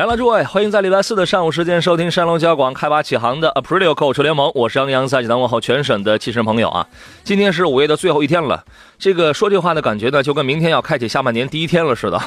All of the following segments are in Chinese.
来了，诸位，欢迎在礼拜四的上午时间收听山东交广开发启航的 Aprilio 购车联盟，我是杨洋，在济南问候全省的汽车朋友啊！今天是五月的最后一天了，这个说这话的感觉呢，就跟明天要开启下半年第一天了似的。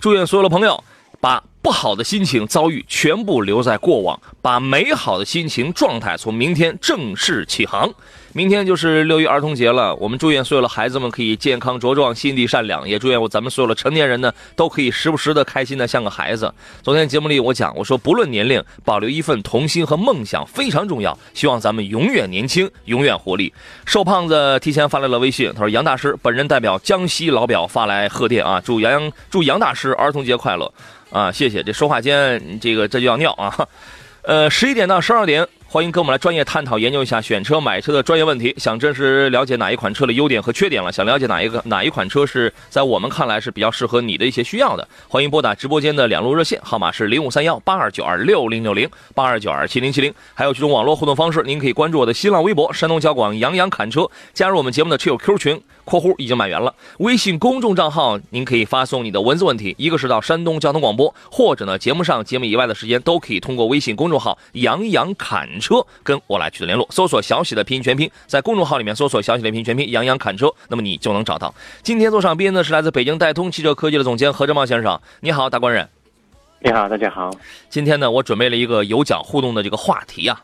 祝愿所有的朋友把。不好的心情遭遇全部留在过往，把美好的心情状态从明天正式起航。明天就是六一儿童节了，我们祝愿所有的孩子们可以健康茁壮，心地善良，也祝愿我咱们所有的成年人呢都可以时不时的开心的像个孩子。昨天节目里我讲，我说不论年龄，保留一份童心和梦想非常重要。希望咱们永远年轻，永远活力。瘦胖子提前发来了微信，他说杨大师本人代表江西老表发来贺电啊，祝杨洋祝杨大师儿童节快乐。啊，谢谢！这说话间，这个这就要尿啊，呃，十一点到十二点。欢迎跟我们来专业探讨研究一下选车买车的专业问题。想真实了解哪一款车的优点和缺点了，想了解哪一个哪一款车是在我们看来是比较适合你的一些需要的，欢迎拨打直播间的两路热线号码是零五三幺八二九二六零六零八二九二七零七零，还有几种网络互动方式，您可以关注我的新浪微博山东交广杨洋侃车，加入我们节目的车友 Q 群（括弧已经满员了）。微信公众账号您可以发送你的文字问题，一个是到山东交通广播，或者呢节目上节目以外的时间都可以通过微信公众号杨洋侃。车跟我来取得联络，搜索小喜的拼音全拼，在公众号里面搜索小喜的拼音全拼杨洋侃车，那么你就能找到。今天坐上宾呢是来自北京戴通汽车科技的总监何正茂先生，你好，大官人。你好，大家好。今天呢，我准备了一个有奖互动的这个话题啊。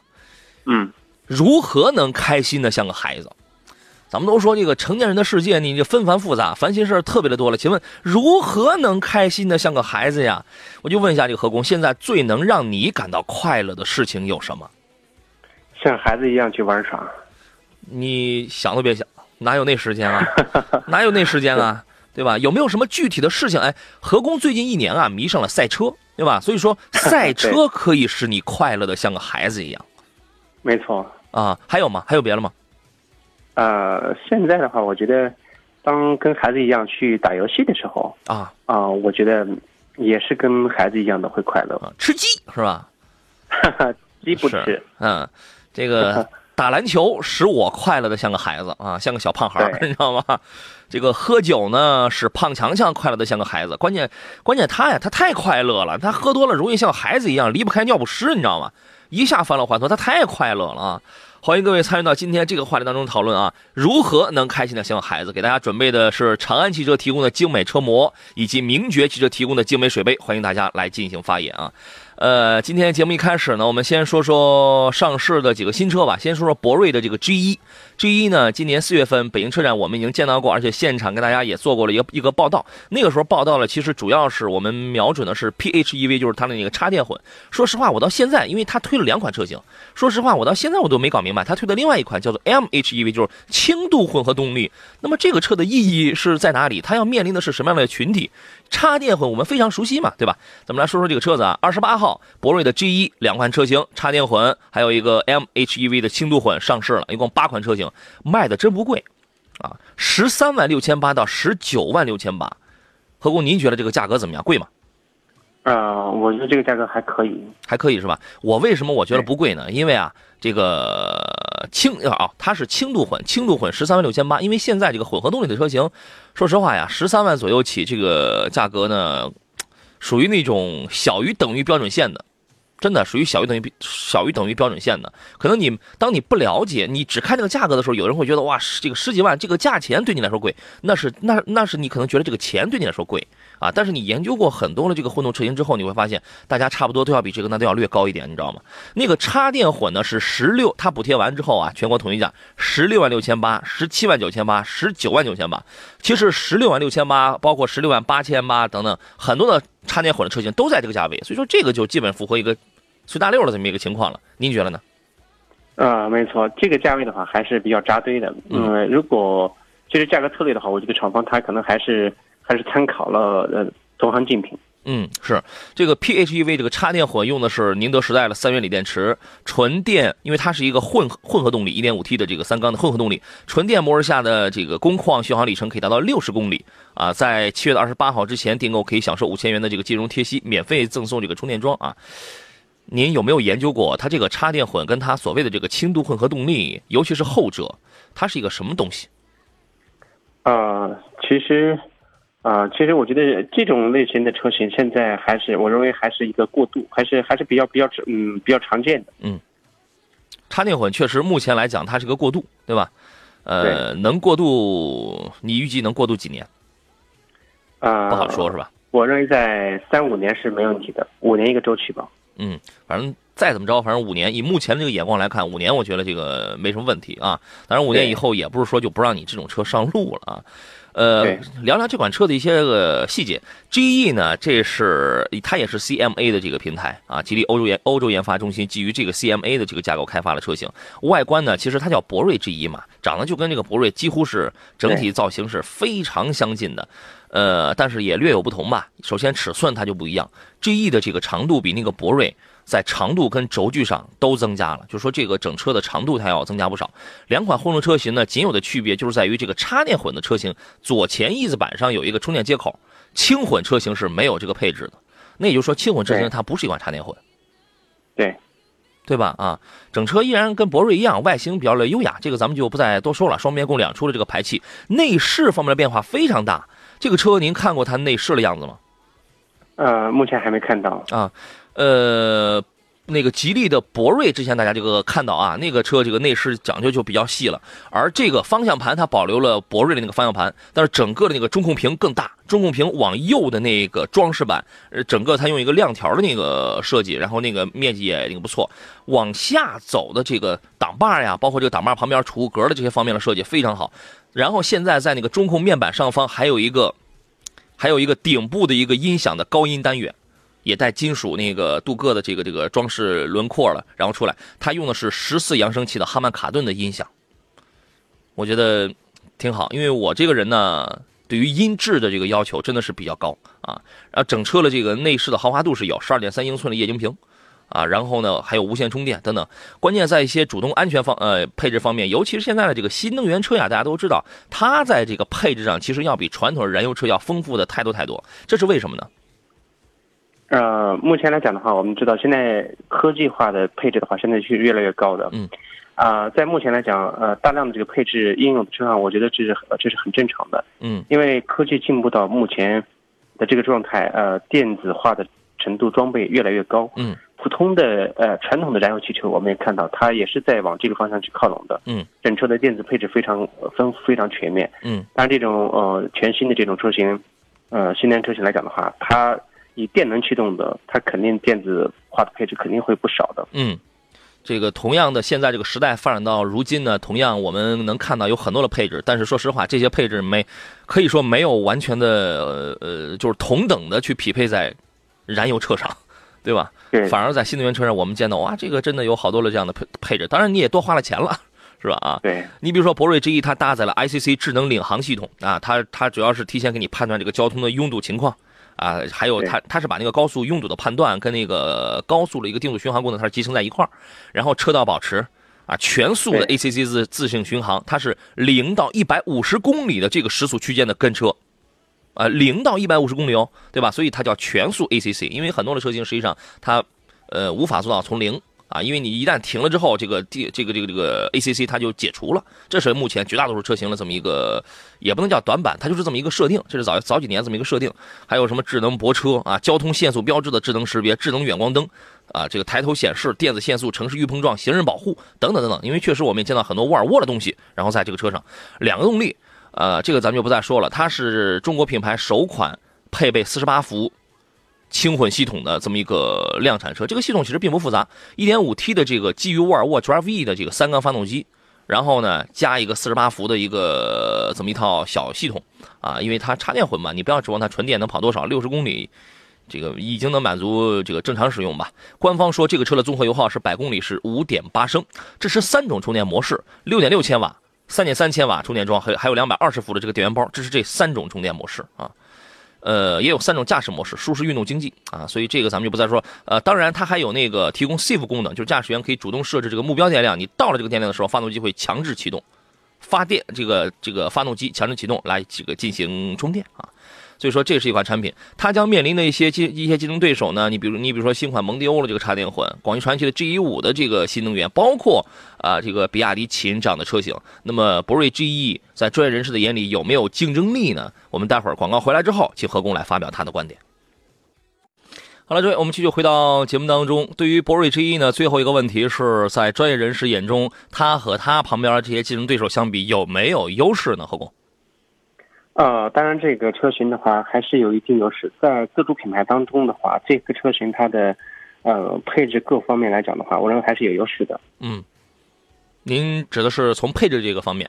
嗯。如何能开心的像个孩子？咱们都说这个成年人的世界，你这纷繁复杂，烦心事儿特别的多了。请问如何能开心的像个孩子呀？我就问一下这个何工，现在最能让你感到快乐的事情有什么？像孩子一样去玩耍，你想都别想，哪有那时间啊？哪有那时间啊？对吧？有没有什么具体的事情？哎，何工最近一年啊迷上了赛车，对吧？所以说 赛车可以使你快乐的像个孩子一样。没错啊，还有吗？还有别的吗？呃，现在的话，我觉得当跟孩子一样去打游戏的时候啊啊，我觉得也是跟孩子一样的会快乐。吃鸡是吧？鸡不吃，嗯。这个 打篮球使我快乐的像个孩子啊，像个小胖孩 你知道吗？这个喝酒呢使胖强强快乐的像个孩子。关键关键他呀，他太快乐了，他喝多了容易像孩子一样离不开尿不湿，你知道吗？一下返老还童，他太快乐了啊！欢迎各位参与到今天这个话题当中讨论啊，如何能开心的像孩子？给大家准备的是长安汽车提供的精美车模，以及名爵汽车提供的精美水杯，欢迎大家来进行发言啊。呃，今天节目一开始呢，我们先说说上市的几个新车吧。先说说博瑞的这个 G 一，G 一呢，今年四月份北京车展我们已经见到过，而且现场跟大家也做过了一个一个报道。那个时候报道了，其实主要是我们瞄准的是 PHEV，就是它的那个插电混。说实话，我到现在，因为它推了两款车型，说实话，我到现在我都没搞明白，它推的另外一款叫做 MHEV，就是轻度混合动力。那么这个车的意义是在哪里？它要面临的是什么样的群体？插电混我们非常熟悉嘛，对吧？咱们来说说这个车子啊，二十八号博瑞的 G 一两款车型插电混，还有一个 MHEV 的轻度混上市了，一共八款车型，卖的真不贵，啊，十三万六千八到十九万六千八，何工您觉得这个价格怎么样？贵吗？呃，我觉得这个价格还可以，还可以是吧？我为什么我觉得不贵呢？因为啊，这个轻啊，它是轻度混，轻度混十三万六千八。因为现在这个混合动力的车型，说实话呀，十三万左右起，这个价格呢，属于那种小于等于标准线的，真的属于小于等于小于等于标准线的。可能你当你不了解，你只看这个价格的时候，有人会觉得哇，这个十几万这个价钱对你来说贵，那是那那是你可能觉得这个钱对你来说贵。啊！但是你研究过很多的这个混动车型之后，你会发现，大家差不多都要比这个那都要略高一点，你知道吗？那个插电混呢是十六，它补贴完之后啊，全国统一价十六万六千八、十七万九千八、十九万九千八。其实十六万六千八，包括十六万八千八等等，很多的插电混的车型都在这个价位，所以说这个就基本符合一个随大溜的这么一个情况了。您觉得呢？啊，没错，这个价位的话还是比较扎堆的。嗯，如果其实价格策略的话，我觉得厂方它可能还是还是参考了呃同行竞品。嗯，是这个 PHEV 这个插电混用的是宁德时代的三元锂电池，纯电，因为它是一个混混合动力，1.5T 的这个三缸的混合动力，纯电模式下的这个工况续航里程可以达到六十公里啊！在七月的二十八号之前订购可以享受五千元的这个金融贴息，免费赠送这个充电桩啊！您有没有研究过它这个插电混跟它所谓的这个轻度混合动力，尤其是后者，它是一个什么东西？啊，其实。啊，其实我觉得这种类型的车型现在还是，我认为还是一个过渡，还是还是比较比较嗯比较常见的。嗯，插电混确实目前来讲它是个过渡，对吧？呃，能过渡，你预计能过渡几年？啊，不好说，是吧？我认为在三五年是没问题的，五年一个周期吧。嗯，反正再怎么着，反正五年，以目前这个眼光来看，五年我觉得这个没什么问题啊。当然，五年以后也不是说就不让你这种车上路了啊。呃，聊聊这款车的一些个细节。GE 呢，这是它也是 CMA 的这个平台啊，吉利欧洲研欧洲研发中心基于这个 CMA 的这个架构开发的车型。外观呢，其实它叫博瑞 GE 嘛，长得就跟这个博瑞几乎是整体造型是非常相近的。呃，但是也略有不同吧。首先尺寸它就不一样，GE 的这个长度比那个博瑞。在长度跟轴距上都增加了，就是说这个整车的长度它要增加不少。两款混动车型呢，仅有的区别就是在于这个插电混的车型左前翼子板上有一个充电接口，轻混车型是没有这个配置的。那也就是说，轻混车型它不是一款插电混，对，对吧？啊，整车依然跟博瑞一样，外形比较的优雅，这个咱们就不再多说了。双边共两出的这个排气，内饰方面的变化非常大。这个车您看过它内饰的样子吗？呃，目前还没看到啊。呃，那个吉利的博瑞，之前大家这个看到啊，那个车这个内饰讲究就比较细了。而这个方向盘它保留了博瑞的那个方向盘，但是整个的那个中控屏更大，中控屏往右的那个装饰板，呃，整个它用一个亮条的那个设计，然后那个面积也那个不错。往下走的这个挡把呀，包括这个挡把旁边储物格的这些方面的设计非常好。然后现在在那个中控面板上方还有一个，还有一个顶部的一个音响的高音单元。也带金属那个镀铬的这个这个装饰轮廓了，然后出来，它用的是十四扬声器的哈曼卡顿的音响，我觉得挺好，因为我这个人呢，对于音质的这个要求真的是比较高啊。然后整车的这个内饰的豪华度是有十二点三英寸的液晶屏啊，然后呢还有无线充电等等。关键在一些主动安全方呃配置方面，尤其是现在的这个新能源车呀，大家都知道，它在这个配置上其实要比传统的燃油车要丰富的太多太多，这是为什么呢？呃，目前来讲的话，我们知道现在科技化的配置的话，现在是越来越高的。嗯，啊，在目前来讲，呃，大量的这个配置应用的车上，我觉得这是这是很正常的。嗯，因为科技进步到目前的这个状态，呃，电子化的程度装备越来越高。嗯，普通的呃传统的燃油汽车，我们也看到它也是在往这个方向去靠拢的。嗯，整车的电子配置非常丰富，非常全面。嗯，当然这种呃全新的这种车型，呃新能源车型来讲的话，它。以电能驱动的，它肯定电子化的配置肯定会不少的。嗯，这个同样的，现在这个时代发展到如今呢，同样我们能看到有很多的配置，但是说实话，这些配置没可以说没有完全的呃，就是同等的去匹配在燃油车上，对吧？对。反而在新能源车上，我们见到哇，这个真的有好多的这样的配配置，当然你也多花了钱了，是吧？啊，对。你比如说博瑞 GE，它搭载了 ICC 智能领航系统啊，它它主要是提前给你判断这个交通的拥堵情况。啊，还有它，它是把那个高速拥堵的判断跟那个高速的一个定速巡航功能，它是集成在一块儿，然后车道保持，啊，全速的 ACC 自自适应巡航，它是零到一百五十公里的这个时速区间的跟车，啊，零到一百五十公里哦，对吧？所以它叫全速 ACC，因为很多的车型实际上它，呃，无法做到从零。啊，因为你一旦停了之后，这个第这个这个这个 ACC 它就解除了，这是目前绝大多数车型的这么一个，也不能叫短板，它就是这么一个设定，这是早早几年这么一个设定。还有什么智能泊车啊，交通限速标志的智能识别、智能远光灯啊，这个抬头显示、电子限速、城市预碰撞、行人保护等等等等。因为确实我们也见到很多沃尔沃的东西，然后在这个车上，两个动力，呃，这个咱们就不再说了，它是中国品牌首款配备四十八伏。轻混系统的这么一个量产车，这个系统其实并不复杂，1.5T 的这个基于沃尔沃 Drive E 的这个三缸发动机，然后呢加一个48伏的一个这么一套小系统啊，因为它插电混嘛，你不要指望它纯电能跑多少，六十公里这个已经能满足这个正常使用吧。官方说这个车的综合油耗是百公里是五点八升，支持三种充电模式，六点六千瓦、三点三千瓦充电桩，还还有两百二十伏的这个电源包，这是这三种充电模式啊。呃，也有三种驾驶模式，舒适、运动、经济啊，所以这个咱们就不再说。呃，当然它还有那个提供 Safe 功能，就是驾驶员可以主动设置这个目标电量，你到了这个电量的时候，发动机会强制启动，发电这个这个发动机强制启动来这个进行充电啊。所以说这是一款产品，它将面临的一些竞一些竞争对手呢，你比如你比如说新款蒙迪欧的这个插电混，广汽传祺的 GE 五的这个新能源，包括啊这个比亚迪秦这样的车型，那么博瑞 GE 在专业人士的眼里有没有竞争力呢？我们待会儿广告回来之后，请何工来发表他的观点。好了，各位，我们继续回到节目当中。对于博瑞 GE 呢，最后一个问题是在专业人士眼中，它和它旁边的这些竞争对手相比，有没有优势呢？何工？呃，当然，这个车型的话还是有一定优势。在自主品牌当中的话，这个车型它的呃配置各方面来讲的话，我认为还是有优势的。嗯，您指的是从配置这个方面？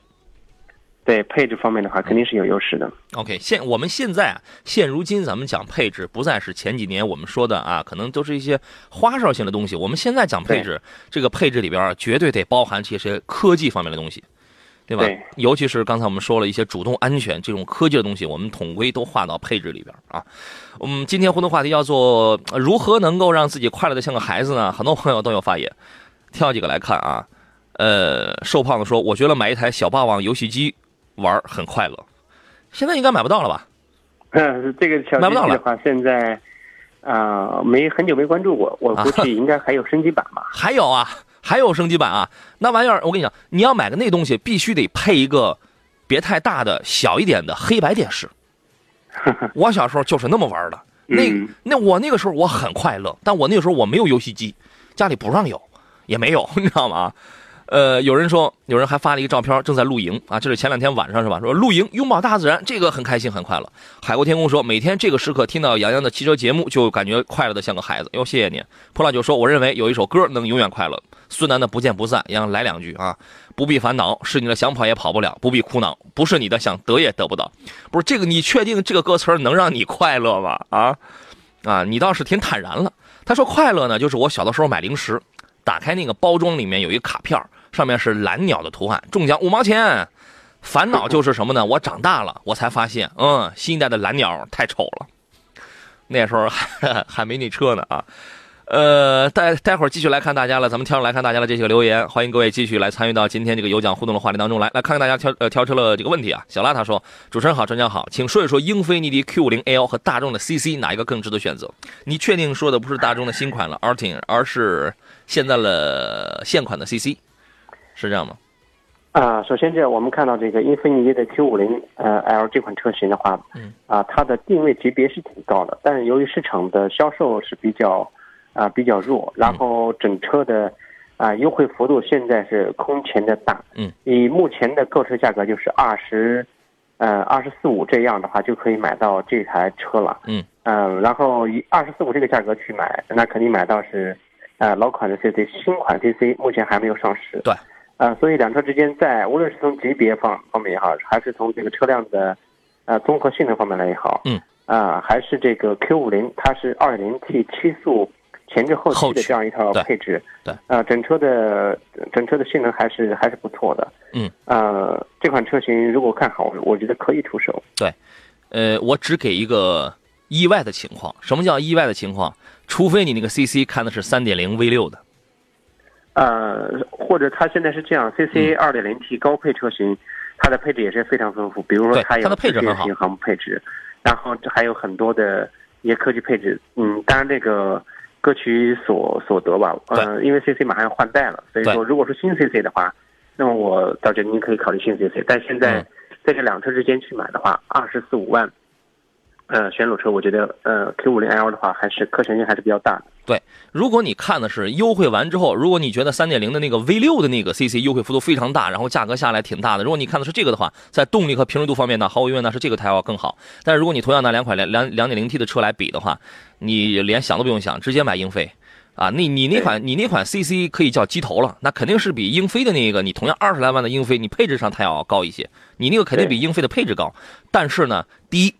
对，配置方面的话，肯定是有优势的。OK，现我们现在啊，现如今咱们讲配置，不再是前几年我们说的啊，可能都是一些花哨性的东西。我们现在讲配置，这个配置里边绝对得包含这些科技方面的东西。对吧？尤其是刚才我们说了一些主动安全这种科技的东西，我们统归都划到配置里边啊。我们今天互动话题叫做如何能够让自己快乐的像个孩子呢？很多朋友都有发言，挑几个来看啊。呃，瘦胖子说，我觉得买一台小霸王游戏机玩很快乐。现在应该买不到了吧？嗯，这个小买不到了的话，现在啊没很久没关注过，我 估计应该还有升级版吧。还有啊。还有升级版啊，那玩意儿我跟你讲，你要买个那东西，必须得配一个别太大的、小一点的黑白电视。我小时候就是那么玩的，那那我那个时候我很快乐，但我那个时候我没有游戏机，家里不让有，也没有，你知道吗？呃，有人说，有人还发了一个照片，正在露营啊，这是前两天晚上是吧？说露营拥抱大自然，这个很开心很快乐。海阔天空说，每天这个时刻听到杨洋的汽车节目，就感觉快乐的像个孩子。哟，谢谢你。普老就说，我认为有一首歌能永远快乐。孙楠的不见不散，杨洋来两句啊，不必烦恼，是你的想跑也跑不了，不必苦恼，不是你的想得也得不到。不是这个，你确定这个歌词能让你快乐吗？啊啊，你倒是挺坦然了。他说快乐呢，就是我小的时候买零食，打开那个包装里面有一卡片上面是蓝鸟的图案，中奖五毛钱。烦恼就是什么呢？我长大了，我才发现，嗯，新一代的蓝鸟太丑了。那时候还 还没那车呢啊。呃，待待会儿继续来看大家了，咱们挑来看大家的这些个留言，欢迎各位继续来参与到今天这个有奖互动的话题当中来。来看看大家挑呃挑出了这个问题啊。小拉他说：“主持人好，专家好，请说一说英菲尼迪 Q 五零 L 和大众的 CC 哪一个更值得选择？你确定说的不是大众的新款了 Artin，而是现在了现款的 CC，是这样吗？”啊，首先这我们看到这个英菲尼迪的 Q 五零呃 L 这款车型的话，嗯，啊，它的定位级别是挺高的，但是由于市场的销售是比较。啊，比较弱，然后整车的啊优惠幅度现在是空前的大，嗯，以目前的购车价格就是二十，呃二十四五这样的话就可以买到这台车了，嗯。嗯，然后以二十四五这个价格去买，那肯定买到是，呃老款的 CC，新款 CC 目前还没有上市，对，啊，所以两车之间在无论是从级别方方面也好，还是从这个车辆的，呃综合性能方面来也好，嗯，啊还是这个 Q 五零它是二点零 T 七速。前置后驱的这样一套配置，对，啊，整车的整车的性能还是还是不错的，嗯，呃，这款车型如果看好，我觉得可以出手。对，呃，我只给一个意外的情况，什么叫意外的情况？除非你那个 CC 看的是三点零 V 六的，呃，或者它现在是这样，CC 二点零 T 高配车型，它的配置也是非常丰富，比如说它有配置很好，巡航配置，然后还有很多的一些科技配置，嗯，当然这个。各取所所得吧，嗯，因为 CC 马上要换代了，所以说如果说新 CC 的话，那么我倒觉得您可以考虑新 CC，但现在在这两车之间去买的话，二十四五万。呃，选裸车，我觉得呃，Q 五零 L 的话，还是可选性还是比较大的。对，如果你看的是优惠完之后，如果你觉得三点零的那个 V 六的那个 CC 优惠幅度非常大，然后价格下来挺大的，如果你看的是这个的话，在动力和平顺度方面呢，毫无疑问呢是这个它要更好。但是如果你同样拿两款两两两点零 T 的车来比的话，你连想都不用想，直接买英菲啊！那你那款你那款 CC 可以叫鸡头了，那肯定是比英菲的那个你同样二十来万的英菲，你配置上它要高一些，你那个肯定比英菲的配置高。但是呢，第一。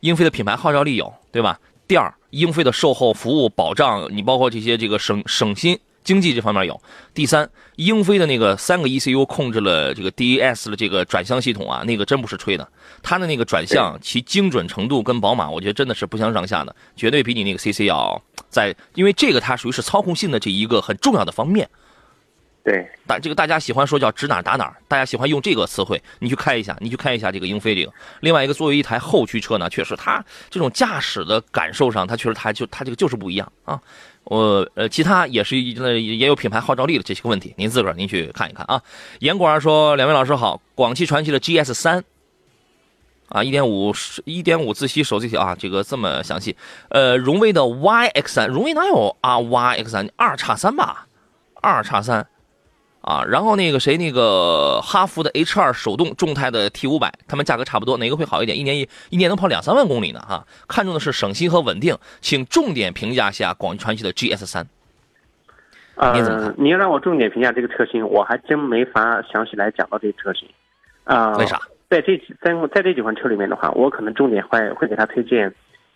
英菲的品牌号召力有，对吧？第二，英菲的售后服务保障，你包括这些这个省省心经济这方面有。第三，英菲的那个三个 ECU 控制了这个 DAS 的这个转向系统啊，那个真不是吹的，它的那个转向其精准程度跟宝马，我觉得真的是不相上下的，绝对比你那个 CC 要在，因为这个它属于是操控性的这一个很重要的方面。对，大这个大家喜欢说叫指哪打哪，大家喜欢用这个词汇。你去开一下，你去开一下这个英菲这个。另外一个，作为一台后驱车呢，确实它这种驾驶的感受上，它确实它就它这个就是不一样啊。我呃，其他也是那也有品牌号召力的这些个问题，您自个儿您去看一看啊。严果儿说：“两位老师好，广汽传祺的 GS 三啊，一点五一点五自吸手自一体啊，这个这么详细。呃，荣威的 YX 三，荣威哪有啊？YX 三二叉三吧，二叉三。”啊，然后那个谁，那个哈弗的 H 二手动众泰的 T 五百，他们价格差不多，哪个会好一点？一年一一年能跑两三万公里呢？哈，看中的是省心和稳定，请重点评价下广汽传祺的 GS 三。您怎么看？你让我重点评价这个车型，我还真没法详细来讲到这个车型。啊，为啥？在这在在这几款车里面的话，我可能重点会会给他推荐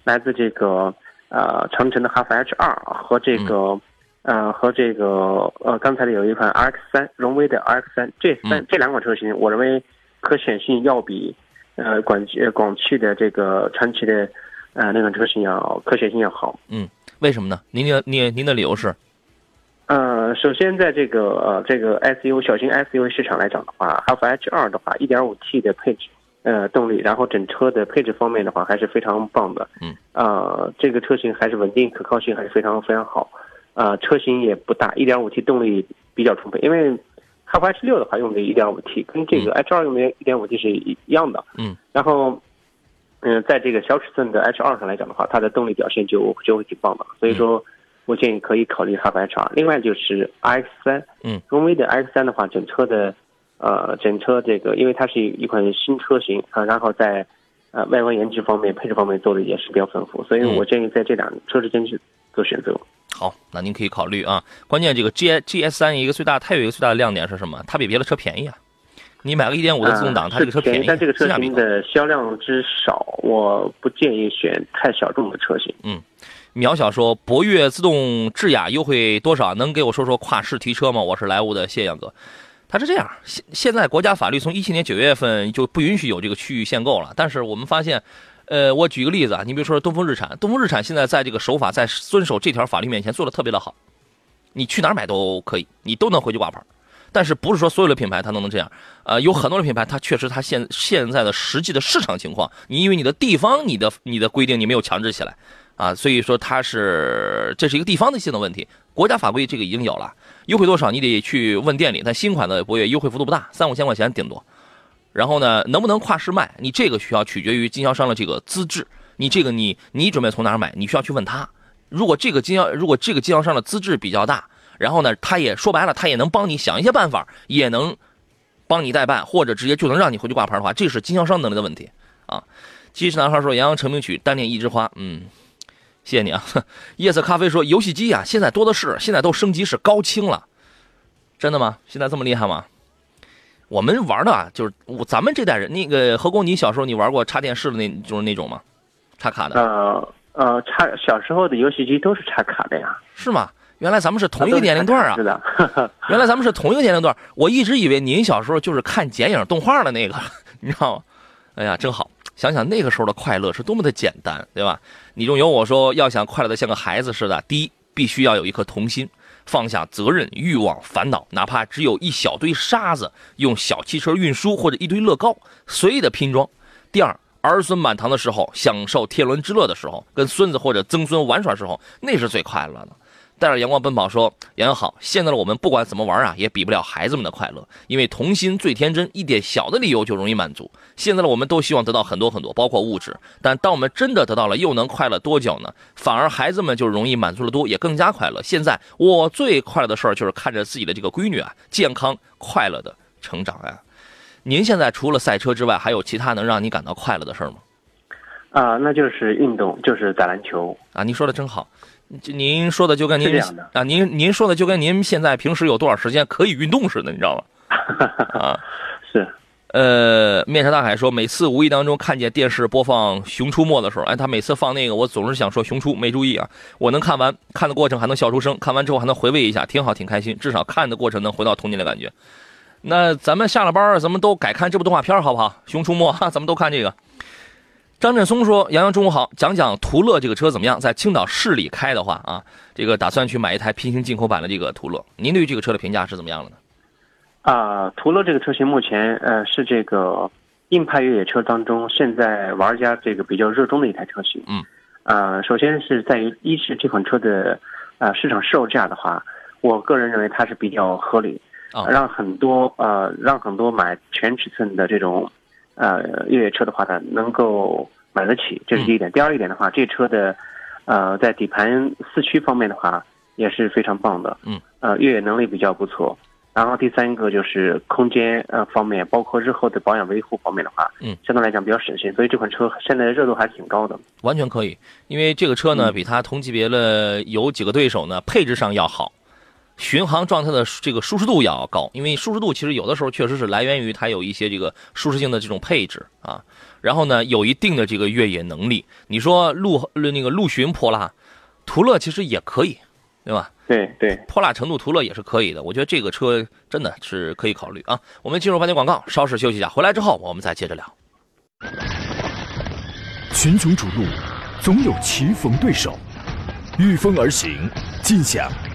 来自这个呃长城的哈弗 H 二和这个。呃，和这个呃，刚才的有一款 RX 三，荣威的 RX 三，这三这两款车型，我认为可选性要比呃广汽广汽的这个传祺的呃那款车型要可选性要好。嗯，为什么呢？您的您您的理由是？呃，首先在这个呃这个 SUV 小型 SUV 市场来讲的话，哈弗 H 二的话，1.5T 的配置呃动力，然后整车的配置方面的话还是非常棒的。嗯，呃，这个车型还是稳定可靠性还是非常非常好。呃，车型也不大一点五 T 动力比较充沛，因为哈弗 H 六的话用的一点五 T，跟这个 H 二用的一点五 T 是一样的。嗯。然后，嗯，在这个小尺寸的 H 二上来讲的话，它的动力表现就就会挺棒的。所以说，我建议可以考虑哈弗 H 二。另外就是 X 三，嗯，荣威的 X 三的话，整车的，呃，整车这个，因为它是一款新车型啊，然后在呃外观颜值方面、配置方面做的也是比较丰富，所以我建议在这两车之间去做选择。好，那您可以考虑啊。关键这个 G G S 三一个最大，它有一个最大的亮点是什么？它比别的车便宜啊。你买个一点五的自动挡，它这个车便宜，但这个车型的销量之少，我不建议选太小众的车型。嗯，苗小说博越自动智雅优惠多少？能给我说说跨市提车吗？我是莱芜的谢阳哥。他是这样，现现在国家法律从一七年九月份就不允许有这个区域限购了，但是我们发现。呃，我举个例子啊，你比如说东风日产，东风日产现在在这个守法，在遵守这条法律面前做的特别的好，你去哪儿买都可以，你都能回去挂牌。但是不是说所有的品牌它都能这样？呃，有很多的品牌它确实它现现在的实际的市场情况，你因为你的地方你的你的规定你没有强制起来啊，所以说它是这是一个地方的性的问题。国家法规这个已经有了，优惠多少你得去问店里，但新款的博越优惠幅度不大，三五千块钱顶多。然后呢，能不能跨市卖？你这个需要取决于经销商的这个资质。你这个你你准备从哪儿买？你需要去问他。如果这个经销如果这个经销商的资质比较大，然后呢，他也说白了，他也能帮你想一些办法，也能帮你代办，或者直接就能让你回去挂牌的话，这是经销商能力的问题啊。机智男孩说：“杨洋成名曲单恋一枝花。”嗯，谢谢你啊。夜色咖啡说：“游戏机啊，现在多的是，现在都升级是高清了。”真的吗？现在这么厉害吗？我们玩的啊，就是我咱们这代人，那个何工，你小时候你玩过插电视的那，就是那种吗？插卡的？呃呃，插小时候的游戏机都是插卡的呀。是吗？原来咱们是同一个年龄段啊。是的。原来咱们是同一个年龄段，我一直以为您小时候就是看剪影动画的那个，你知道吗？哎呀，真好，想想那个时候的快乐是多么的简单，对吧？你中有我说，要想快乐的像个孩子似的，第一，必须要有一颗童心。放下责任、欲望、烦恼，哪怕只有一小堆沙子，用小汽车运输或者一堆乐高随意的拼装。第二，儿孙满堂的时候，享受天伦之乐的时候，跟孙子或者曾孙玩耍时候，那是最快乐的。带着阳光奔跑说：“杨洋好，现在的我们不管怎么玩啊，也比不了孩子们的快乐，因为童心最天真，一点小的理由就容易满足。现在的我们都希望得到很多很多，包括物质，但当我们真的得到了，又能快乐多久呢？反而孩子们就容易满足的多，也更加快乐。现在我最快乐的事儿就是看着自己的这个闺女啊，健康快乐的成长啊。您现在除了赛车之外，还有其他能让你感到快乐的事儿吗？啊，那就是运动，就是打篮球啊。您说的真好。”您说的就跟您啊，您您说的就跟您现在平时有多少时间可以运动似的，你知道吗？啊，是，呃，面朝大海说，每次无意当中看见电视播放《熊出没》的时候，哎，他每次放那个，我总是想说“熊出”，没注意啊。我能看完，看的过程还能笑出声，看完之后还能回味一下，挺好，挺开心。至少看的过程能回到童年的感觉。那咱们下了班，咱们都改看这部动画片，好不好？《熊出没》哈，咱们都看这个。张振松说：“杨洋，中午好，讲讲途乐这个车怎么样？在青岛市里开的话啊，这个打算去买一台平行进口版的这个途乐。您对于这个车的评价是怎么样的呢？”啊，途乐这个车型目前呃是这个硬派越野车当中现在玩家这个比较热衷的一台车型。嗯，呃，首先是在于一是这款车的呃市场售价的话，我个人认为它是比较合理，让很多呃让很多买全尺寸的这种呃越野车的话呢能够买得起，这是第一点。第二一点的话，这车的呃在底盘四驱方面的话也是非常棒的。嗯，呃越野能力比较不错。然后第三个就是空间呃方面，包括日后的保养维护方面的话，嗯，相对来讲比较省心，所以这款车现在的热度还是挺高的。完全可以，因为这个车呢，比它同级别的有几个对手呢，配置上要好，巡航状态的这个舒适度要高，因为舒适度其实有的时候确实是来源于它有一些这个舒适性的这种配置啊。然后呢，有一定的这个越野能力。你说陆那个陆巡泼辣，途乐其实也可以，对吧？对对，泼辣程度途乐也是可以的，我觉得这个车真的是可以考虑啊。我们进入半天广告，稍事休息一下，回来之后我们再接着聊。群雄逐鹿，总有棋逢对手，御风而行，尽享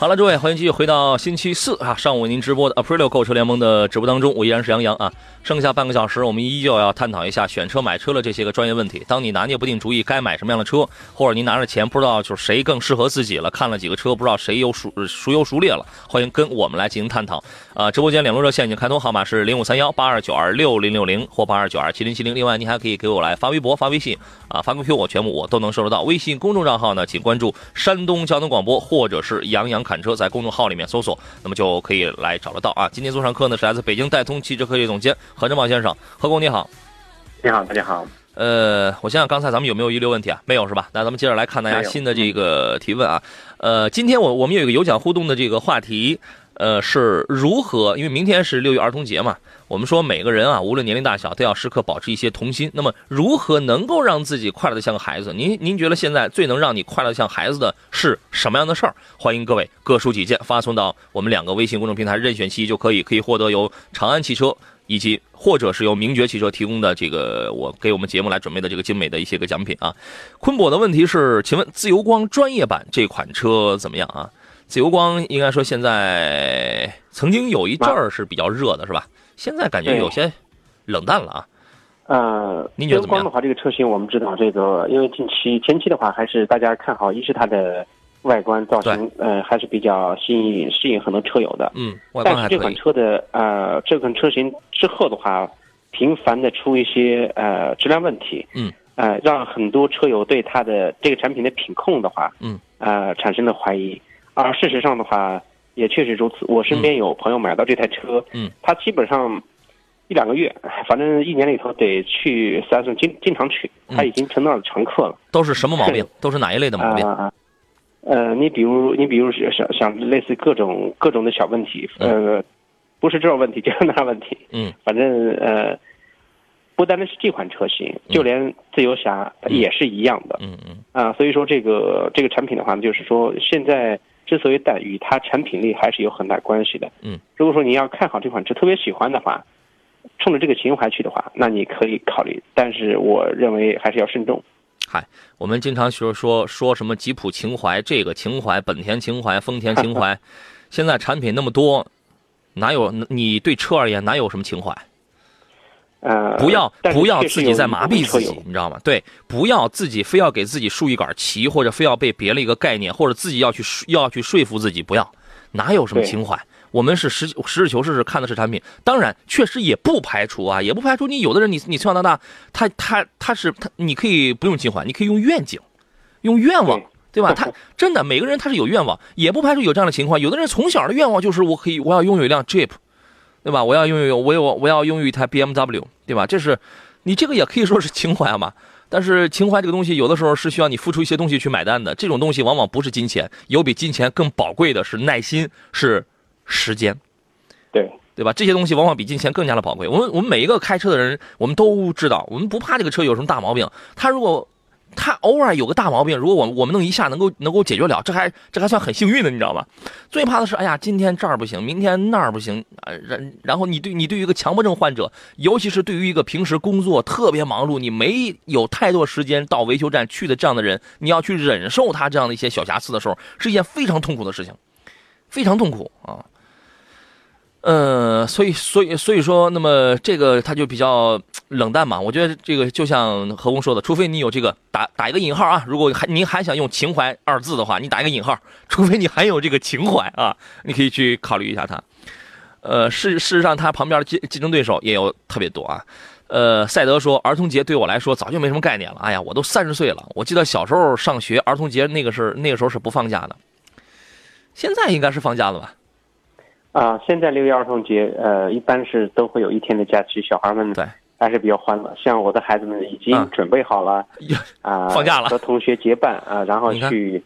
好了，诸位，欢迎继续回到星期四啊，上午为您直播的 Aprilio 购车联盟的直播当中，我依然是杨洋啊。剩下半个小时，我们依旧要探讨一下选车、买车的这些个专业问题。当你拿捏不定主意该买什么样的车，或者您拿着钱不知道就是谁更适合自己了，看了几个车不知道谁优孰孰优孰劣了，欢迎跟我们来进行探讨。啊，直播间两路热线已经开通，号码是零五三幺八二九二六零六零或八二九二七零七零。另外，您还可以给我来发微博、发微信啊，发 QQ 我全部我都能收得到。微信公众账号呢，请关注山东交通广播或者是杨洋侃车，在公众号里面搜索，那么就可以来找得到啊。今天做上课呢是来自北京戴通汽车科技总监何正茂先生。何工你好，你好，大家好。呃，我想想刚才咱们有没有遗留问题啊？没有是吧？那咱们接着来看大家新的这个提问啊。呃，今天我我们有一个有奖互动的这个话题，呃，是如何？因为明天是六一儿童节嘛，我们说每个人啊，无论年龄大小，都要时刻保持一些童心。那么，如何能够让自己快乐的像个孩子？您您觉得现在最能让你快乐像孩子的是什么样的事儿？欢迎各位各抒己见，发送到我们两个微信公众平台任选其一就可以，可以获得由长安汽车。以及或者是由名爵汽车提供的这个我给我们节目来准备的这个精美的一些个奖品啊。坤博的问题是，请问自由光专业版这款车怎么样啊？自由光应该说现在曾经有一阵儿是比较热的，是吧？现在感觉有些冷淡了啊。呃，您觉得怎么样？的话，这个车型我们知道，这个因为近期前期的话，还是大家看好，一是它的。外观造型，呃，还是比较吸引吸引很多车友的。嗯，但是这款车的呃，这款车型之后的话，频繁的出一些呃质量问题。嗯，呃，让很多车友对它的这个产品的品控的话，嗯，呃，产生了怀疑。而事实上的话，也确实如此。我身边有朋友买到这台车，嗯，他基本上一两个月，反正一年里头得去四 S 店经经常去，他已经成了常客了。都是什么毛病？都是哪一类的毛病？呃，你比如你比如想想类似各种各种的小问题，呃，不是这种问题就是那问题，嗯，反正呃，不单单是这款车型，就连自由侠也是一样的，嗯嗯，啊，所以说这个这个产品的话呢，就是说现在之所以带与它产品力还是有很大关系的，嗯，如果说你要看好这款车，特别喜欢的话，冲着这个情怀去的话，那你可以考虑，但是我认为还是要慎重。嗨，我们经常说说说什么吉普情怀，这个情怀，本田情怀，丰田情怀，现在产品那么多，哪有你对车而言哪有什么情怀？呃，不要不要自己在麻痹自己，你知道吗？对，不要自己非要给自己竖一杆旗，或者非要被别了一个概念，或者自己要去要去说服自己，不要，哪有什么情怀？我们是实实事求是是看的是产品。当然，确实也不排除啊，也不排除你有的人，你你从小到大，他他他是他，你可以不用情怀，你可以用愿景，用愿望，对吧？他 真的每个人他是有愿望，也不排除有这样的情况。有的人从小的愿望就是我可以我要拥有一辆 Jeep，对吧？我要拥有我有我要拥有一台 BMW，对吧？这是你这个也可以说是情怀嘛。但是情怀这个东西，有的时候是需要你付出一些东西去买单的。这种东西往往不是金钱，有比金钱更宝贵的是耐心，是时间，对对吧？这些东西往往比金钱更加的宝贵。我们我们每一个开车的人，我们都知道，我们不怕这个车有什么大毛病。他如果他偶尔有个大毛病，如果我我们能一下能够能够解决了，这还这还算很幸运的，你知道吗？最怕的是，哎呀，今天这儿不行，明天那儿不行啊。然然后你对你对于一个强迫症患者，尤其是对于一个平时工作特别忙碌，你没有太多时间到维修站去的这样的人，你要去忍受他这样的一些小瑕疵的时候，是一件非常痛苦的事情，非常痛苦啊。呃，所以，所以，所以说，那么这个他就比较冷淡嘛。我觉得这个就像何工说的，除非你有这个打打一个引号啊，如果还您还想用情怀二字的话，你打一个引号，除非你还有这个情怀啊，你可以去考虑一下他。呃，事事实上，他旁边的竞竞争对手也有特别多啊。呃，赛德说，儿童节对我来说早就没什么概念了。哎呀，我都三十岁了，我记得小时候上学，儿童节那个是那个时候是不放假的，现在应该是放假了吧？啊，现在六一儿童节，呃，一般是都会有一天的假期，小孩们对。还是比较欢乐。像我的孩子们已经准备好了，啊，放假了，和同学结伴啊，然后去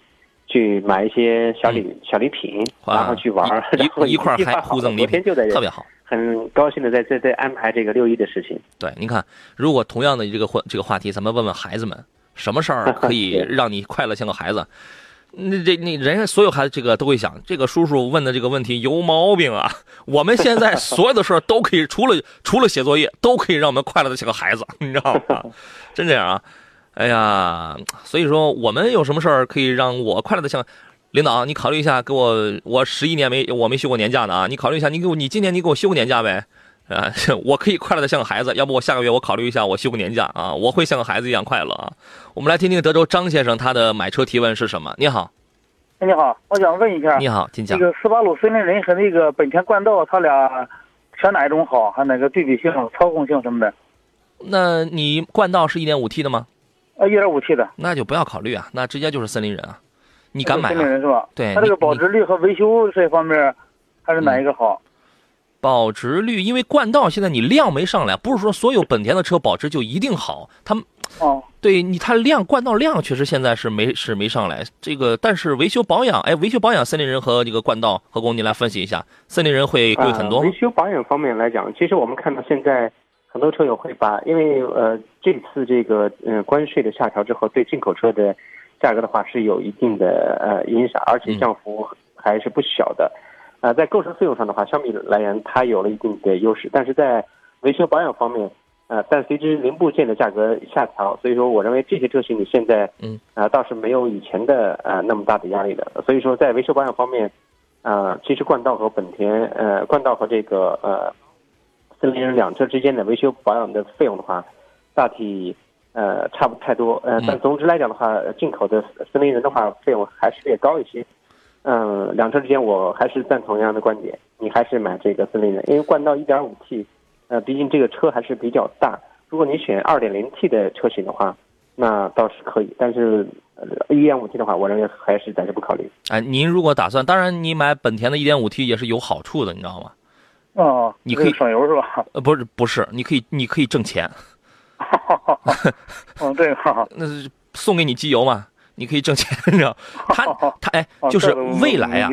去买一些小礼小礼品，然后去玩，然后一块还互赠礼品，特别好，很高兴的在在在安排这个六一的事情。对，您看，如果同样的这个话这个话题，咱们问问孩子们，什么事儿 可以让你快乐像个孩子？那这那人家所有孩子这个都会想，这个叔叔问的这个问题有毛病啊！我们现在所有的事儿都可以，除了除了写作业，都可以让我们快乐的像个孩子，你知道吗？真这样啊！哎呀，所以说我们有什么事儿可以让我快乐的像领导？你考虑一下，给我我十一年没我没休过年假呢啊！你考虑一下，你给我你今年你给我休个年假呗？啊，我可以快乐的像个孩子，要不我下个月我考虑一下，我休个年假啊，我会像个孩子一样快乐啊。我们来听听德州张先生他的买车提问是什么？你好，哎，你好，我想问一下，你好，请讲。这个斯巴鲁森林人和那个本田冠道，他俩选哪一种好？还哪个对比性、操控性什么的？那你冠道是一点五 T 的吗？啊，一点五 T 的。那就不要考虑啊，那直接就是森林人啊。你敢买？森林人是吧？对。它这个保值率和维修这方面，还是哪一个好？保值率，因为冠道现在你量没上来，不是说所有本田的车保值就一定好。他们哦，对你，它量冠道量确实现在是没是没上来。这个但是维修保养，哎，维修保养，森林人和这个冠道，何工，你来分析一下，森林人会贵很多吗？维修保养方面来讲，其实我们看到现在很多车友会把，因为呃这次这个呃关税的下调之后，对进口车的价格的话是有一定的呃影响，而且降幅还是不小的。啊，在购车费用上的话，相比来言，它有了一定的优势，但是在维修保养方面，呃，但随之零部件的价格下调，所以说我认为这些车型你现在，嗯，啊，倒是没有以前的呃那么大的压力的。所以说在维修保养方面，啊，其实冠道和本田，呃，冠道和这个呃森林人两车之间的维修保养的费用的话，大体呃差不太多，呃，但总之来讲的话，进口的森林人的话，费用还是略高一些。嗯，两车之间我还是赞同一样的观点，你还是买这个森林的，因为冠道 1.5T，呃，毕竟这个车还是比较大。如果你选 2.0T 的车型的话，那倒是可以，但是 1.5T 的话，我认为还是暂时不考虑。哎，您如果打算，当然你买本田的 1.5T 也是有好处的，你知道吗？哦，你可以省油是吧？呃，不是不是，你可以你可以挣钱。哈哈哈！嗯，对哈。那是送给你机油嘛？你可以挣钱，你知道？他他哎，就是未来啊，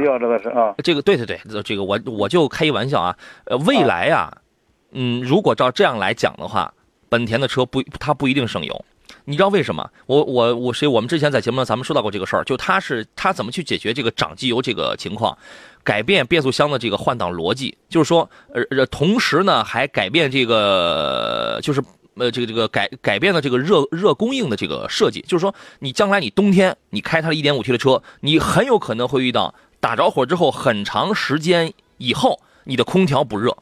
这个对对对，这个我我就开一玩笑啊。呃，未来啊，嗯，如果照这样来讲的话，本田的车不，它不一定省油。你知道为什么？我我我谁？我们之前在节目上咱们说到过这个事儿，就它是它怎么去解决这个涨机油这个情况，改变变速箱的这个换挡逻辑，就是说呃，同时呢还改变这个就是。呃，这个这个改改变了这个热热供应的这个设计，就是说，你将来你冬天你开它的一点五 T 的车，你很有可能会遇到打着火之后很长时间以后，你的空调不热，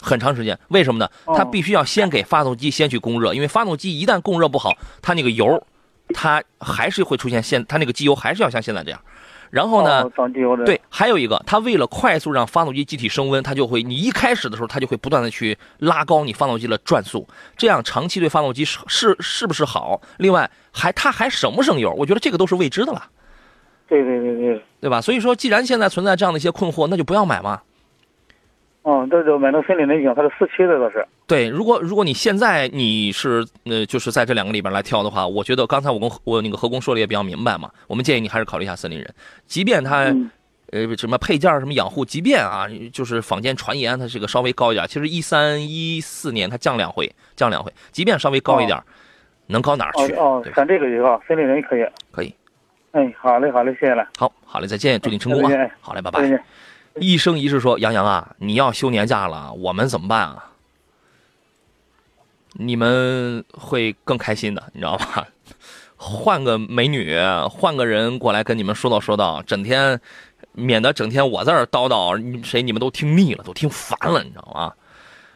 很长时间，为什么呢？它必须要先给发动机先去供热，因为发动机一旦供热不好，它那个油，它还是会出现现，它那个机油还是要像现在这样。然后呢。对，还有一个，它为了快速让发动机机体升温，它就会，你一开始的时候，它就会不断的去拉高你发动机的转速，这样长期对发动机是是是不是好？另外，还它还省不省油？我觉得这个都是未知的了。对对对对，对吧？所以说，既然现在存在这样的一些困惑，那就不要买嘛。嗯，这就买那森林人行，它是四驱的，倒是。对，如果如果你现在你是呃，就是在这两个里边来挑的话，我觉得刚才我跟我那个何工说的也比较明白嘛。我们建议你还是考虑一下森林人，即便它呃什么配件什么养护，即便啊，就是坊间传言它这个稍微高一点，其实一三一四年它降两回，降两回，即便稍微高一点，能高哪儿去？哦，选这个就好，森林人可以。可以。哎，好嘞，好嘞，谢谢了。好，好嘞，再见，祝你成功啊！好嘞，拜拜。一生一世说杨洋啊，你要休年假了，我们怎么办啊？你们会更开心的，你知道吧？换个美女，换个人过来跟你们说道说道，整天，免得整天我在这叨叨，谁你们都听腻了，都听烦了，你知道吗？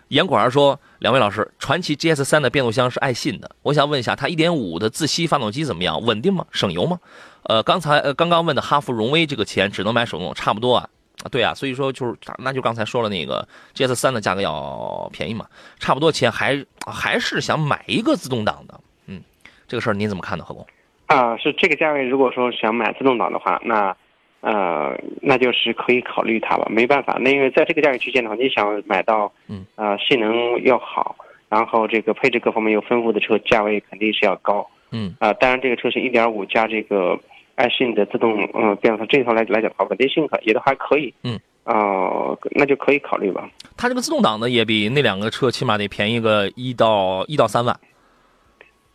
严管儿说，两位老师，传祺 GS 三的变速箱是爱信的，我想问一下，它1.5的自吸发动机怎么样？稳定吗？省油吗？呃，刚才呃刚刚问的哈弗荣威这个钱只能买手动，差不多啊。啊，对啊，所以说就是，那就刚才说了那个 GS 三的价格要便宜嘛，差不多钱还还是想买一个自动挡的，嗯，这个事儿您怎么看呢，何工？啊，是这个价位，如果说想买自动挡的话，那呃，那就是可以考虑它吧，没办法，那因为在这个价位区间的话，你想买到嗯啊性能要好，然后这个配置各方面又丰富的车，价位肯定是要高，嗯啊，当然这个车型1.5加这个。爱信的自动嗯变速箱这一套来来讲的话，稳定性可也都还可以。嗯，哦，那就可以考虑吧。它这个自动挡的也比那两个车起码得便宜个一到一到三万，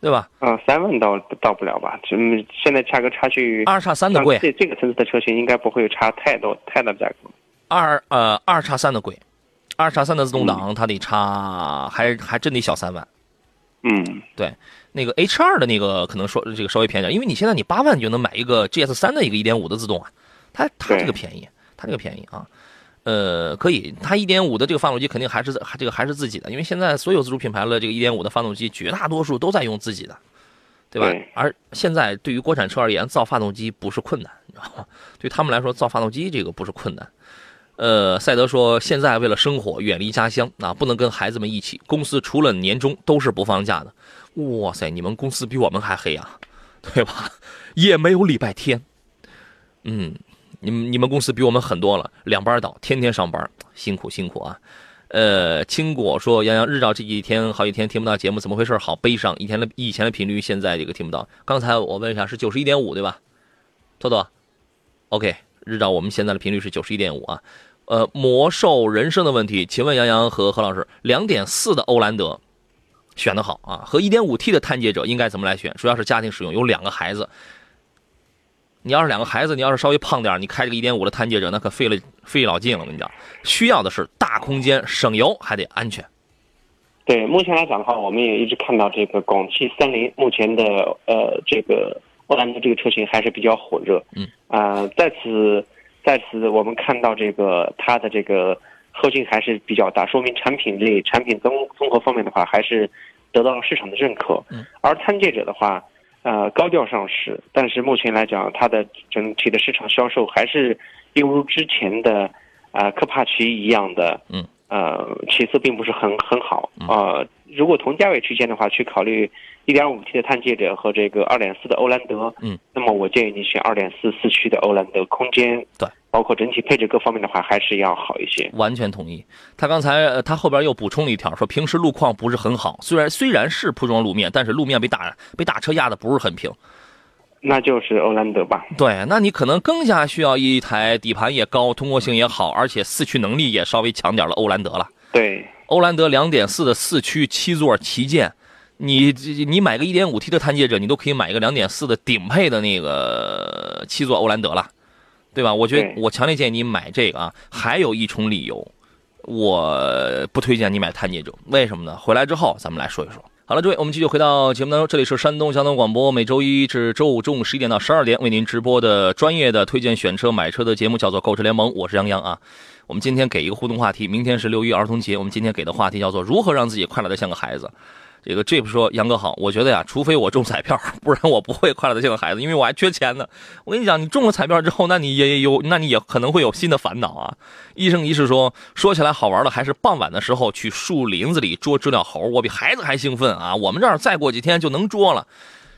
对吧？啊，三万到到不了吧？嗯，现在价格差距二叉三的贵。这这个层次的车型应该不会有差太多太大的价格。二呃二叉三的贵，二叉三的自动挡它得差还还真得小三万。嗯，对。那个 H 二的那个可能说这个稍微便宜点，因为你现在你八万就能买一个 GS 三的一个一点五的自动啊，它它这个便宜，它这个便宜啊，呃，可以，它一点五的这个发动机肯定还是还这个还是自己的，因为现在所有自主品牌的这个一点五的发动机绝大多数都在用自己的，对吧？而现在对于国产车而言，造发动机不是困难，你知道吗？对他们来说，造发动机这个不是困难。呃，赛德说现在为了生活远离家乡啊，不能跟孩子们一起，公司除了年终都是不放假的。哇塞，你们公司比我们还黑啊，对吧？也没有礼拜天。嗯，你们你们公司比我们狠多了，两班倒，天天上班，辛苦辛苦啊。呃，青果说杨洋日照这几天好几天听不到节目，怎么回事？好悲伤，以前的以前的频率现在这个听不到。刚才我问一下是九十一点五对吧？豆豆，OK，日照我们现在的频率是九十一点五啊。呃，魔兽人生的问题，请问杨洋和何老师，两点四的欧蓝德。选的好啊，和 1.5T 的探界者应该怎么来选？主要是家庭使用，有两个孩子。你要是两个孩子，你要是稍微胖点，你开这个1.5的探界者，那可费了费老劲了。我跟你讲，需要的是大空间、省油，还得安全。对，目前来讲的话，我们也一直看到这个广汽三菱目前的呃这个欧蓝德这个车型还是比较火热。嗯啊，在此在此我们看到这个它的这个。后劲还是比较大，说明产品类、产品综综合方面的话，还是得到了市场的认可。嗯，而参借者的话，呃，高调上市，但是目前来讲，它的整体的市场销售还是犹如之前的啊科帕奇一样的。嗯，呃，其次并不是很很好。呃，如果同价位区间的话，去考虑 1.5T 的探界者和这个2.4的欧蓝德。嗯，那么我建议你选2.4四驱的欧蓝德，空间对。包括整体配置各方面的话，还是要好一些。完全同意。他刚才他后边又补充了一条，说平时路况不是很好，虽然虽然是铺装路面，但是路面被大被大车压的不是很平。那就是欧蓝德吧？对，那你可能更加需要一台底盘也高、通过性也好，而且四驱能力也稍微强点的欧蓝德了。对，欧蓝德两点四的四驱七座旗舰，你你买个 1.5T 的探界者，你都可以买一个两点四的顶配的那个七座欧蓝德了。对吧？我觉得我强烈建议你买这个啊！还有一重理由，我不推荐你买探界者，为什么呢？回来之后咱们来说一说。好了，诸位，我们继续回到节目当中，这里是山东交通广播，每周一至周五中午十一点到十二点为您直播的专业的推荐选车、买车的节目，叫做购车联盟，我是杨洋啊。我们今天给一个互动话题，明天是六一儿童节，我们今天给的话题叫做如何让自己快乐的像个孩子。这个 Jeep 说：“杨哥好，我觉得呀，除非我中彩票，不然我不会快乐的见个孩子，因为我还缺钱呢。我跟你讲，你中了彩票之后，那你也有，那你也可能会有新的烦恼啊。”医生医师说：“说起来好玩的，还是傍晚的时候去树林子里捉知了猴，我比孩子还兴奋啊！我们这儿再过几天就能捉了，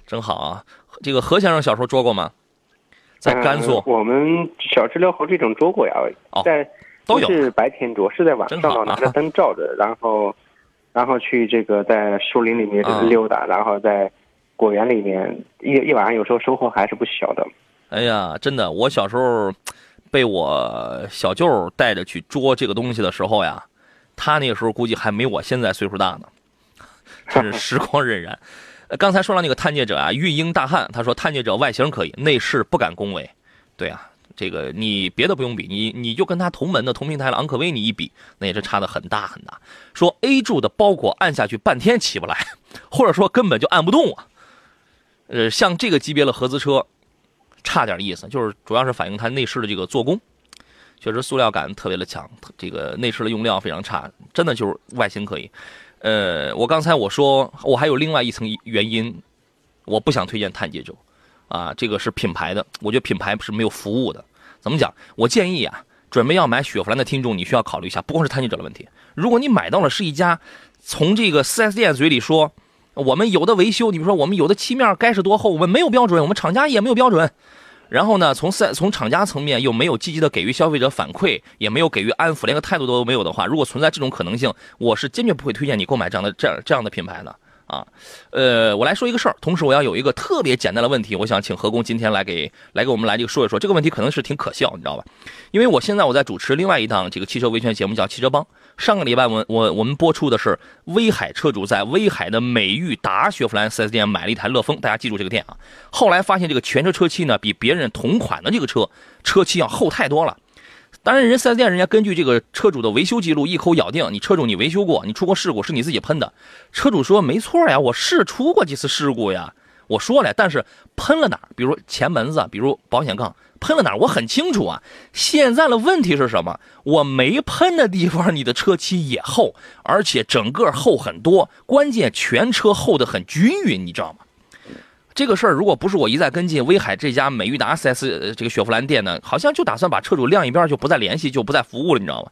真好啊！这个何先生小时候捉过吗？在甘肃，我们小知了猴这种捉过呀，在都有是白天捉，是在晚上拿着灯照着，然后。”然后去这个在树林里面溜达，然后在果园里面一一晚上，有时候收获还是不小的。哎呀，真的，我小时候被我小舅带着去捉这个东西的时候呀，他那个时候估计还没我现在岁数大呢。真是时光荏苒。刚才说到那个探界者啊，育英大汉，他说探界者外形可以，内饰不敢恭维。对啊。这个你别的不用比，你你就跟他同门的同平台的昂科威你一比，那也是差的很大很大。说 A 柱的包裹按下去半天起不来，或者说根本就按不动啊。呃，像这个级别的合资车，差点意思，就是主要是反映它内饰的这个做工，确实塑料感特别的强，这个内饰的用料非常差，真的就是外形可以。呃，我刚才我说我还有另外一层原因，我不想推荐探界者。啊，这个是品牌的，我觉得品牌是没有服务的。怎么讲？我建议啊，准备要买雪佛兰的听众，你需要考虑一下，不光是探界者的问题。如果你买到了是一家从这个 4S 店嘴里说，我们有的维修，你比如说我们有的漆面该是多厚，我们没有标准，我们厂家也没有标准。然后呢，从赛从厂家层面又没有积极的给予消费者反馈，也没有给予安抚，连个态度都没有的话，如果存在这种可能性，我是坚决不会推荐你购买这样的这样这样的品牌的。啊，呃，我来说一个事儿，同时我要有一个特别简单的问题，我想请何工今天来给来给我们来这个说一说。这个问题可能是挺可笑，你知道吧？因为我现在我在主持另外一档这个汽车维权节目，叫《汽车帮》。上个礼拜我我我们播出的是威海车主在威海的美誉达雪佛兰 4S 店买了一台乐风，大家记住这个店啊。后来发现这个全车车漆呢，比别人同款的这个车车漆要厚太多了。当然，人四 S 店人家根据这个车主的维修记录一口咬定，你车主你维修过，你出过事故是你自己喷的。车主说没错呀，我是出过几次事故呀，我说了，但是喷了哪儿？比如前门子，比如保险杠，喷了哪儿？我很清楚啊。现在的问题是什么？我没喷的地方，你的车漆也厚，而且整个厚很多，关键全车厚的很均匀，你知道吗？这个事儿如果不是我一再跟进，威海这家美玉达 4S 这个雪佛兰店呢，好像就打算把车主晾一边，就不再联系，就不再服务了，你知道吗？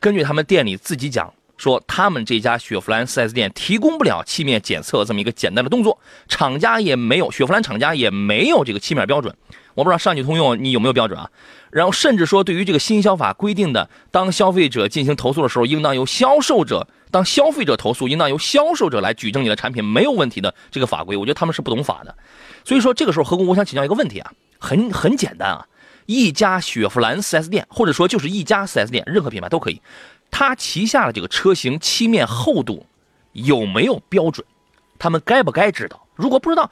根据他们店里自己讲，说他们这家雪佛兰 4S 店提供不了漆面检测这么一个简单的动作，厂家也没有，雪佛兰厂家也没有这个漆面标准。我不知道上汽通用你有没有标准啊？然后甚至说，对于这个新消法规定的，当消费者进行投诉的时候，应当由销售者。当消费者投诉，应当由销售者来举证你的产品没有问题的这个法规，我觉得他们是不懂法的。所以说，这个时候何工，我想请教一个问题啊，很很简单啊，一家雪佛兰 4S 店，或者说就是一家 4S 店，任何品牌都可以，它旗下的这个车型漆面厚度有没有标准？他们该不该知道？如果不知道，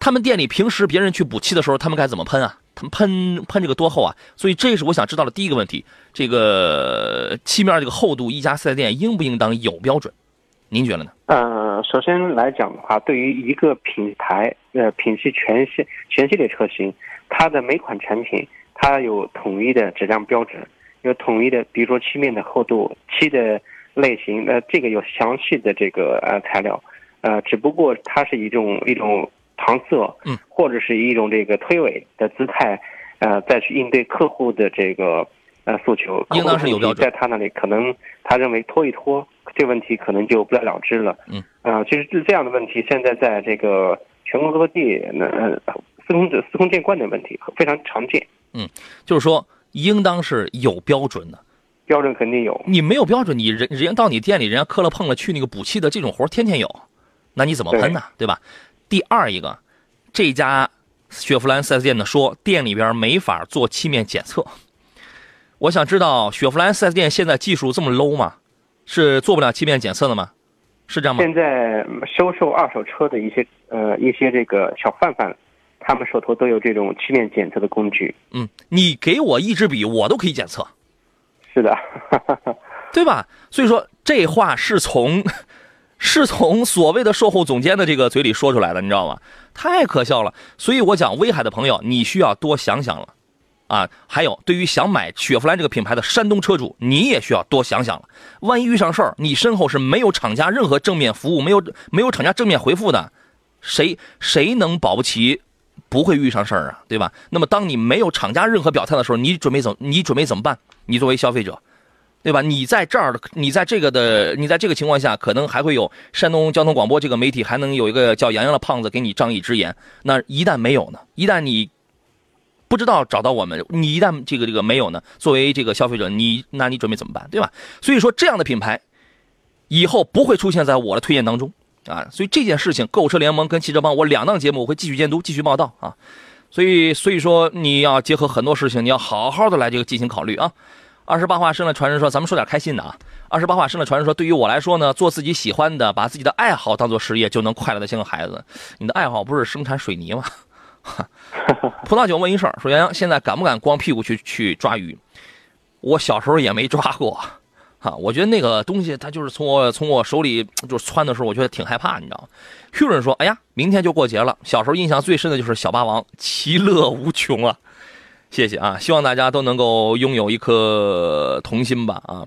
他们店里平时别人去补漆的时候，他们该怎么喷啊？他们喷喷这个多厚啊？所以这是我想知道的第一个问题。这个漆面这个厚度，一家四 S 店应不应当有标准？您觉得呢？呃，首先来讲的话，对于一个品牌，呃，品系全系全系列车型，它的每款产品它有统一的质量标准，有统一的，比如说漆面的厚度、漆的类型，呃，这个有详细的这个呃材料，呃，只不过它是一种一种搪塞，嗯，或者是一种这个推诿的姿态，呃，再去应对客户的这个。呃，诉求应当是有标准，在他那里可能他认为拖一拖，这问题可能就不了了之了。嗯，啊，其实是这样的问题，现在在这个全国各地，那司空司空见惯的问题，非常常见。嗯，就是说，应当是有标准的，标准肯定有。你没有标准，你人人家到你店里，人家磕了碰了去那个补漆的这种活天天有，那你怎么喷呢？对吧？第二一个，这家雪佛兰 4S 店的说店里边没法做漆面检测。我想知道雪佛兰 4S 店现在技术这么 low 吗？是做不了漆面检测的吗？是这样吗？现在销售二手车的一些呃一些这个小贩贩，他们手头都有这种漆面检测的工具。嗯，你给我一支笔，我都可以检测。是的，对吧？所以说这话是从是从所谓的售后总监的这个嘴里说出来的，你知道吗？太可笑了。所以我讲威海的朋友，你需要多想想了。啊，还有对于想买雪佛兰这个品牌的山东车主，你也需要多想想了。万一遇上事儿，你身后是没有厂家任何正面服务，没有没有厂家正面回复的，谁谁能保不齐不会遇上事儿啊？对吧？那么当你没有厂家任何表态的时候，你准备怎你准备怎么办？你作为消费者，对吧？你在这儿，你在这个的，你在这个情况下，可能还会有山东交通广播这个媒体还能有一个叫杨洋的胖子给你仗义直言。那一旦没有呢？一旦你。不知道找到我们，你一旦这个这个没有呢？作为这个消费者，你那你准备怎么办，对吧？所以说这样的品牌，以后不会出现在我的推荐当中啊。所以这件事情，购车联盟跟汽车帮我两档节目我会继续监督，继续报道啊。所以所以说你要结合很多事情，你要好好的来这个进行考虑啊。二十八话生了传人说，咱们说点开心的啊。二十八话生了传人说，对于我来说呢，做自己喜欢的，把自己的爱好当做事业，就能快乐的像个孩子。你的爱好不是生产水泥吗？葡萄酒问一声，说杨洋现在敢不敢光屁股去去抓鱼？我小时候也没抓过，哈，我觉得那个东西它就是从我从我手里就是窜的时候，我觉得挺害怕，你知道吗？旭润说，哎呀，明天就过节了，小时候印象最深的就是小霸王，其乐无穷啊！谢谢啊，希望大家都能够拥有一颗童心吧啊！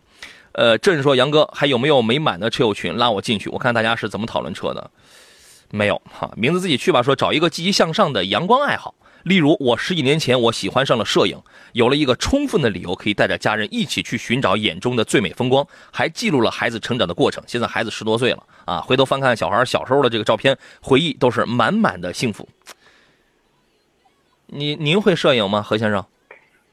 呃，朕说杨哥还有没有美满的车友群拉我进去？我看大家是怎么讨论车的。没有哈，名字自己去吧。说找一个积极向上的阳光爱好，例如我十几年前我喜欢上了摄影，有了一个充分的理由可以带着家人一起去寻找眼中的最美风光，还记录了孩子成长的过程。现在孩子十多岁了啊，回头翻看小孩小时候的这个照片，回忆都是满满的幸福。您您会摄影吗，何先生？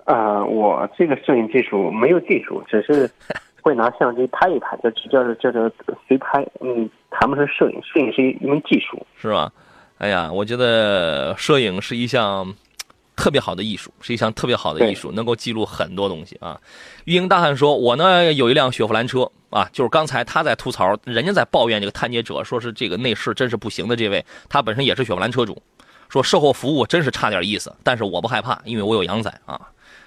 啊，我这个摄影技术没有技术，只是。会拿相机拍一拍，就叫叫叫随拍，嗯，谈不上摄影，摄影是一门技术，是吧？哎呀，我觉得摄影是一项特别好的艺术，是一项特别好的艺术，能够记录很多东西啊。玉英大汉说：“我呢有一辆雪佛兰车啊，就是刚才他在吐槽，人家在抱怨这个探界者，说是这个内饰真是不行的。这位他本身也是雪佛兰车主，说售后服务真是差点意思，但是我不害怕，因为我有羊仔啊。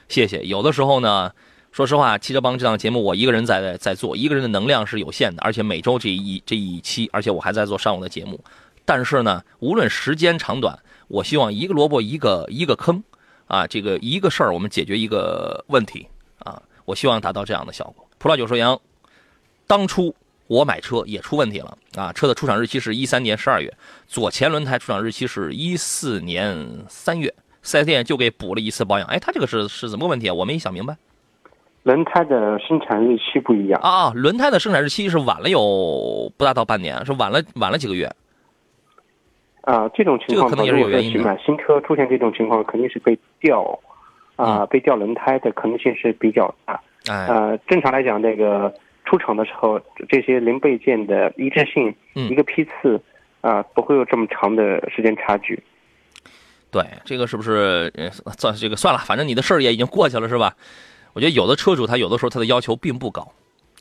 谢谢。有的时候呢。”说实话，汽车帮这档节目我一个人在在做，一个人的能量是有限的，而且每周这一这一期，而且我还在做上午的节目。但是呢，无论时间长短，我希望一个萝卜一个一个坑，啊，这个一个事儿我们解决一个问题啊，我希望达到这样的效果。葡萄酒说杨，当初我买车也出问题了啊，车的出厂日期是一三年十二月，左前轮胎出厂日期是一四年三月，四 S 店就给补了一次保养。哎，他这个是是怎么个问题啊？我没想明白。轮胎的生产日期不一样啊！轮胎的生产日期是晚了有不大到半年，是晚了晚了几个月。啊，这种情况可能也是有原因的。新车出现这种情况，肯定是被掉啊，被掉轮胎的可能性是比较大。哎，呃，正常来讲，这个出厂的时候，这些零配件的一致性，一个批次啊，不会有这么长的时间差距。对，这个是不是算这个算了？反正你的事儿也已经过去了，是吧？我觉得有的车主他有的时候他的要求并不高，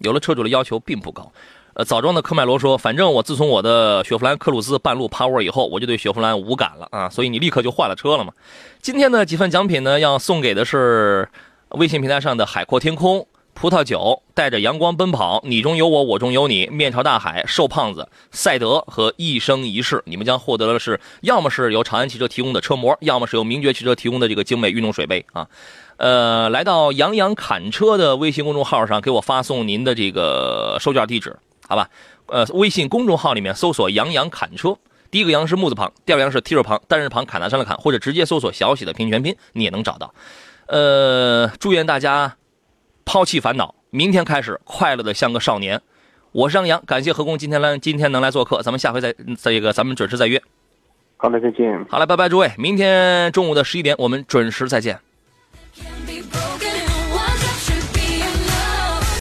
有的车主的要求并不高。呃，枣庄的科迈罗说，反正我自从我的雪佛兰科鲁兹半路趴窝以后，我就对雪佛兰无感了啊，所以你立刻就换了车了嘛。今天的几份奖品呢，要送给的是微信平台上的海阔天空、葡萄酒、带着阳光奔跑、你中有我我中有你、面朝大海、瘦胖子、赛德和一生一世，你们将获得的是要么是由长安汽车提供的车模，要么是由名爵汽车提供的这个精美运动水杯啊。呃，来到杨洋侃车的微信公众号上，给我发送您的这个收件地址，好吧？呃，微信公众号里面搜索“杨洋侃车”，第一个“杨”是木字旁，第二个“杨”是提手旁，单人旁，侃大山的砍，或者直接搜索小喜的拼音全拼，你也能找到。呃，祝愿大家抛弃烦恼，明天开始快乐的像个少年。我是张扬，感谢何工今天来，今天能来做客。咱们下回再再一个，咱们准时再约。好嘞，再见。好嘞，拜拜，诸位，明天中午的十一点，我们准时再见。